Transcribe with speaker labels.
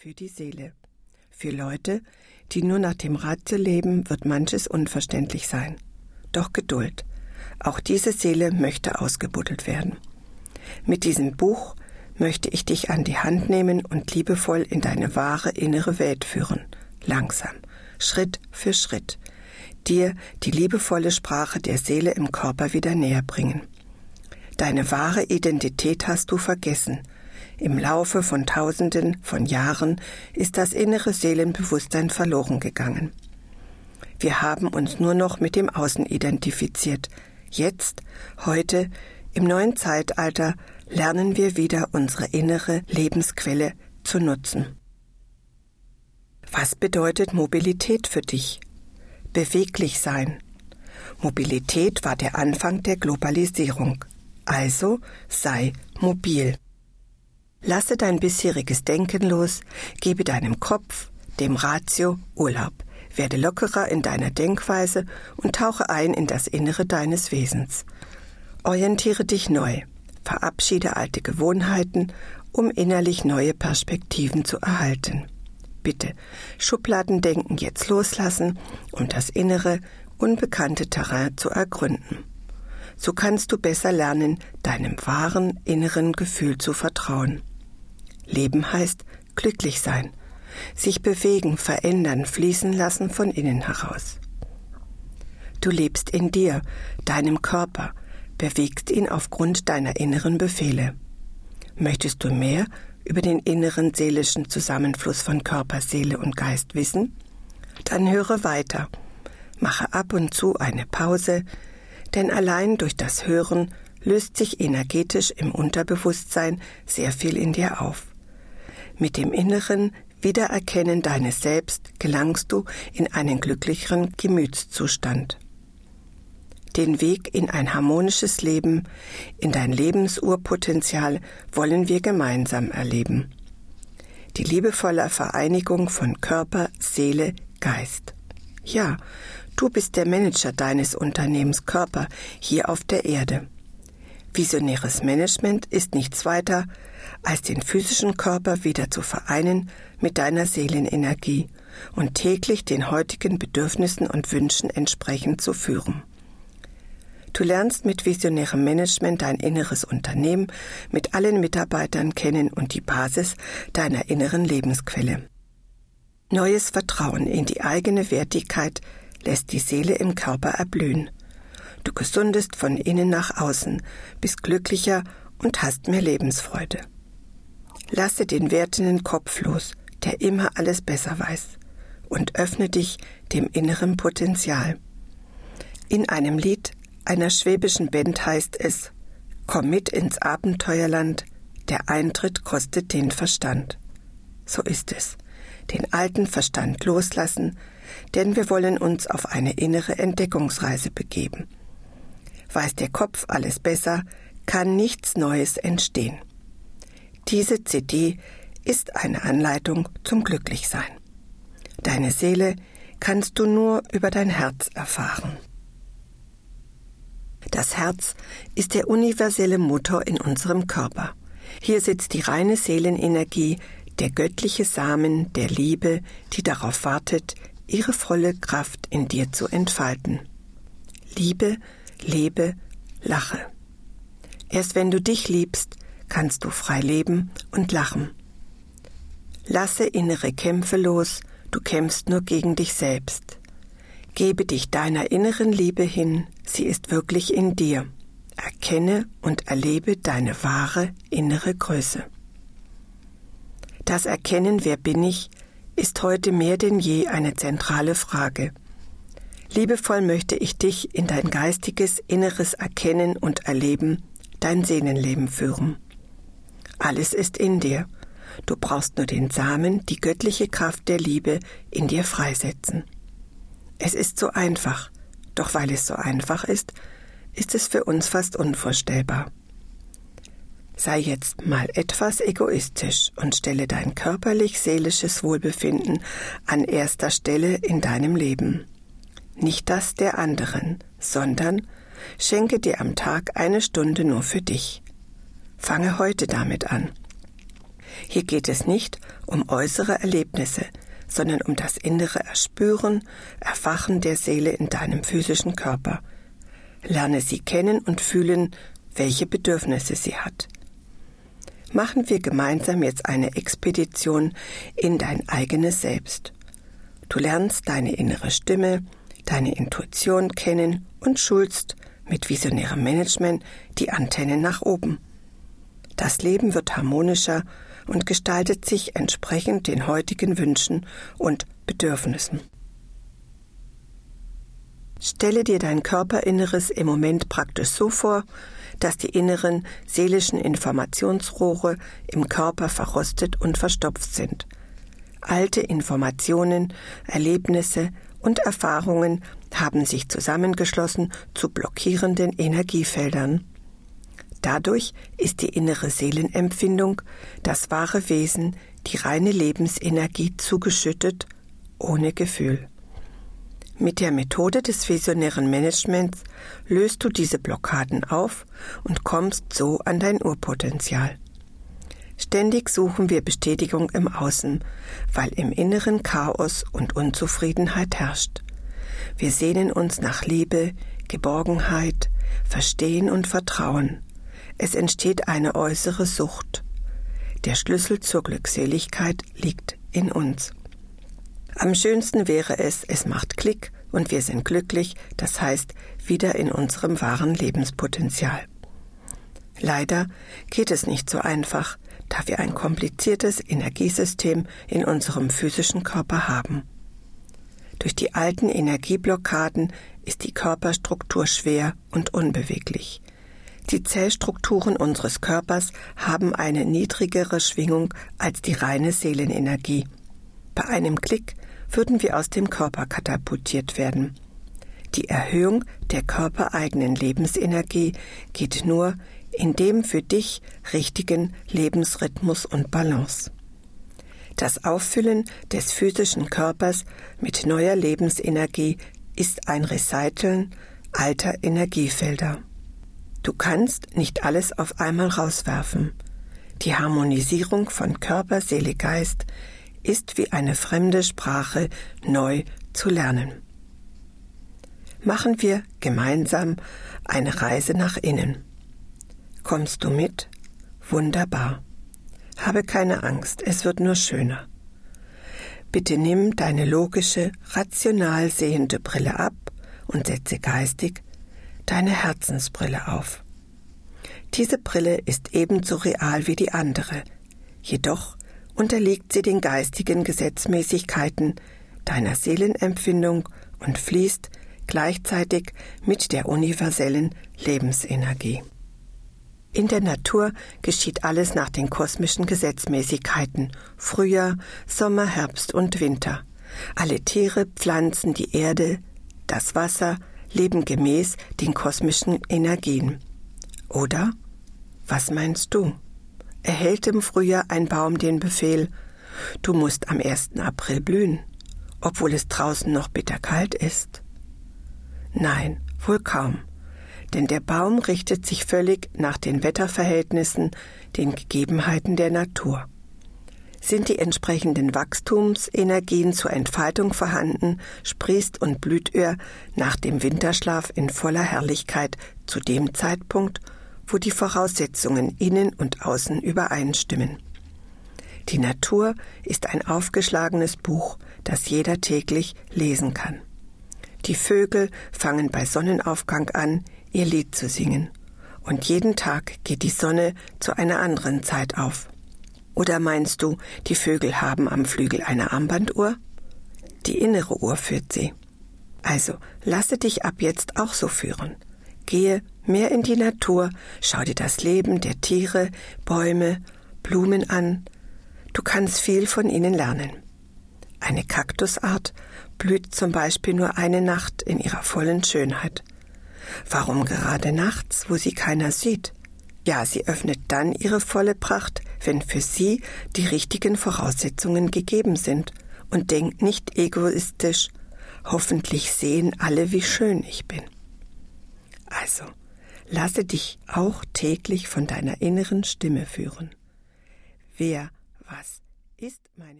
Speaker 1: für die Seele. Für Leute, die nur nach dem Ratio leben, wird manches unverständlich sein. Doch Geduld. Auch diese Seele möchte ausgebuddelt werden. Mit diesem Buch möchte ich dich an die Hand nehmen und liebevoll in deine wahre innere Welt führen. Langsam, Schritt für Schritt. Dir die liebevolle Sprache der Seele im Körper wieder näher bringen. Deine wahre Identität hast du vergessen. Im Laufe von Tausenden von Jahren ist das innere Seelenbewusstsein verloren gegangen. Wir haben uns nur noch mit dem Außen identifiziert. Jetzt, heute, im neuen Zeitalter, lernen wir wieder unsere innere Lebensquelle zu nutzen. Was bedeutet Mobilität für dich? Beweglich sein. Mobilität war der Anfang der Globalisierung. Also sei mobil. Lasse dein bisheriges Denken los, gebe deinem Kopf, dem Ratio, Urlaub. Werde lockerer in deiner Denkweise und tauche ein in das Innere deines Wesens. Orientiere dich neu, verabschiede alte Gewohnheiten, um innerlich neue Perspektiven zu erhalten. Bitte, Schubladendenken jetzt loslassen, um das innere, unbekannte Terrain zu ergründen so kannst du besser lernen, deinem wahren inneren Gefühl zu vertrauen. Leben heißt glücklich sein, sich bewegen, verändern, fließen lassen von innen heraus. Du lebst in dir, deinem Körper, bewegst ihn aufgrund deiner inneren Befehle. Möchtest du mehr über den inneren seelischen Zusammenfluss von Körper, Seele und Geist wissen? Dann höre weiter. Mache ab und zu eine Pause, denn allein durch das Hören löst sich energetisch im Unterbewusstsein sehr viel in dir auf. Mit dem inneren Wiedererkennen deines Selbst gelangst du in einen glücklicheren Gemütszustand. Den Weg in ein harmonisches Leben, in dein Lebensurpotenzial wollen wir gemeinsam erleben. Die liebevolle Vereinigung von Körper, Seele, Geist. Ja, Du bist der Manager deines Unternehmens Körper hier auf der Erde. Visionäres Management ist nichts weiter, als den physischen Körper wieder zu vereinen mit deiner Seelenenergie und täglich den heutigen Bedürfnissen und Wünschen entsprechend zu führen. Du lernst mit visionärem Management dein inneres Unternehmen mit allen Mitarbeitern kennen und die Basis deiner inneren Lebensquelle. Neues Vertrauen in die eigene Wertigkeit lässt die Seele im Körper erblühen. Du gesundest von innen nach außen, bist glücklicher und hast mehr Lebensfreude. Lasse den wertenden Kopf los, der immer alles besser weiß, und öffne dich dem inneren Potenzial. In einem Lied einer schwäbischen Band heißt es Komm mit ins Abenteuerland, der Eintritt kostet den Verstand. So ist es. Den alten Verstand loslassen, denn wir wollen uns auf eine innere Entdeckungsreise begeben. Weiß der Kopf alles besser, kann nichts Neues entstehen. Diese CD ist eine Anleitung zum Glücklichsein. Deine Seele kannst du nur über dein Herz erfahren. Das Herz ist der universelle Motor in unserem Körper. Hier sitzt die reine Seelenenergie, der göttliche Samen der Liebe, die darauf wartet, ihre volle Kraft in dir zu entfalten. Liebe, lebe, lache. Erst wenn du dich liebst, kannst du frei leben und lachen. Lasse innere Kämpfe los, du kämpfst nur gegen dich selbst. Gebe dich deiner inneren Liebe hin, sie ist wirklich in dir. Erkenne und erlebe deine wahre innere Größe. Das Erkennen, wer bin ich, ist heute mehr denn je eine zentrale Frage. Liebevoll möchte ich dich in dein geistiges Inneres erkennen und erleben, dein Sehnenleben führen. Alles ist in dir. Du brauchst nur den Samen, die göttliche Kraft der Liebe in dir freisetzen. Es ist so einfach, doch weil es so einfach ist, ist es für uns fast unvorstellbar. Sei jetzt mal etwas egoistisch und stelle dein körperlich-seelisches Wohlbefinden an erster Stelle in deinem Leben. Nicht das der anderen, sondern schenke dir am Tag eine Stunde nur für dich. Fange heute damit an. Hier geht es nicht um äußere Erlebnisse, sondern um das innere Erspüren, Erwachen der Seele in deinem physischen Körper. Lerne sie kennen und fühlen, welche Bedürfnisse sie hat. Machen wir gemeinsam jetzt eine Expedition in dein eigenes Selbst. Du lernst deine innere Stimme, deine Intuition kennen und schulst mit visionärem Management die Antennen nach oben. Das Leben wird harmonischer und gestaltet sich entsprechend den heutigen Wünschen und Bedürfnissen. Stelle dir dein Körperinneres im Moment praktisch so vor, dass die inneren seelischen Informationsrohre im Körper verrostet und verstopft sind. Alte Informationen, Erlebnisse und Erfahrungen haben sich zusammengeschlossen zu blockierenden Energiefeldern. Dadurch ist die innere Seelenempfindung, das wahre Wesen, die reine Lebensenergie zugeschüttet, ohne Gefühl. Mit der Methode des visionären Managements löst du diese Blockaden auf und kommst so an dein Urpotenzial. Ständig suchen wir Bestätigung im Außen, weil im Inneren Chaos und Unzufriedenheit herrscht. Wir sehnen uns nach Liebe, Geborgenheit, Verstehen und Vertrauen. Es entsteht eine äußere Sucht. Der Schlüssel zur Glückseligkeit liegt in uns. Am schönsten wäre es, es macht Klick und wir sind glücklich, das heißt wieder in unserem wahren Lebenspotenzial. Leider geht es nicht so einfach, da wir ein kompliziertes Energiesystem in unserem physischen Körper haben. Durch die alten Energieblockaden ist die Körperstruktur schwer und unbeweglich. Die Zellstrukturen unseres Körpers haben eine niedrigere Schwingung als die reine Seelenenergie. Bei einem Klick würden wir aus dem Körper katapultiert werden. Die Erhöhung der körpereigenen Lebensenergie geht nur in dem für dich richtigen Lebensrhythmus und Balance. Das Auffüllen des physischen Körpers mit neuer Lebensenergie ist ein Recyceln alter Energiefelder. Du kannst nicht alles auf einmal rauswerfen. Die Harmonisierung von Körper, Seele, Geist ist wie eine fremde Sprache neu zu lernen. Machen wir gemeinsam eine Reise nach innen. Kommst du mit? Wunderbar. Habe keine Angst, es wird nur schöner. Bitte nimm deine logische, rational sehende Brille ab und setze geistig deine Herzensbrille auf. Diese Brille ist ebenso real wie die andere, jedoch unterliegt sie den geistigen Gesetzmäßigkeiten deiner Seelenempfindung und fließt gleichzeitig mit der universellen Lebensenergie. In der Natur geschieht alles nach den kosmischen Gesetzmäßigkeiten Frühjahr, Sommer, Herbst und Winter. Alle Tiere, Pflanzen, die Erde, das Wasser, leben gemäß den kosmischen Energien. Oder? Was meinst du? Erhält im Frühjahr ein Baum den Befehl, du musst am 1. April blühen, obwohl es draußen noch bitterkalt ist? Nein, wohl kaum, denn der Baum richtet sich völlig nach den Wetterverhältnissen, den Gegebenheiten der Natur. Sind die entsprechenden Wachstumsenergien zur Entfaltung vorhanden, sprießt und blüht er nach dem Winterschlaf in voller Herrlichkeit zu dem Zeitpunkt, wo die Voraussetzungen innen und außen übereinstimmen. Die Natur ist ein aufgeschlagenes Buch, das jeder täglich lesen kann. Die Vögel fangen bei Sonnenaufgang an, ihr Lied zu singen, und jeden Tag geht die Sonne zu einer anderen Zeit auf. Oder meinst du, die Vögel haben am Flügel eine Armbanduhr? Die innere Uhr führt sie. Also lasse dich ab jetzt auch so führen. Gehe mehr in die Natur, schau dir das Leben der Tiere, Bäume, Blumen an. Du kannst viel von ihnen lernen. Eine Kaktusart blüht zum Beispiel nur eine Nacht in ihrer vollen Schönheit. Warum gerade nachts, wo sie keiner sieht? Ja, sie öffnet dann ihre volle Pracht, wenn für sie die richtigen Voraussetzungen gegeben sind und denkt nicht egoistisch, hoffentlich sehen alle, wie schön ich bin. Also, lasse dich auch täglich von deiner inneren Stimme führen. Wer Was ist meine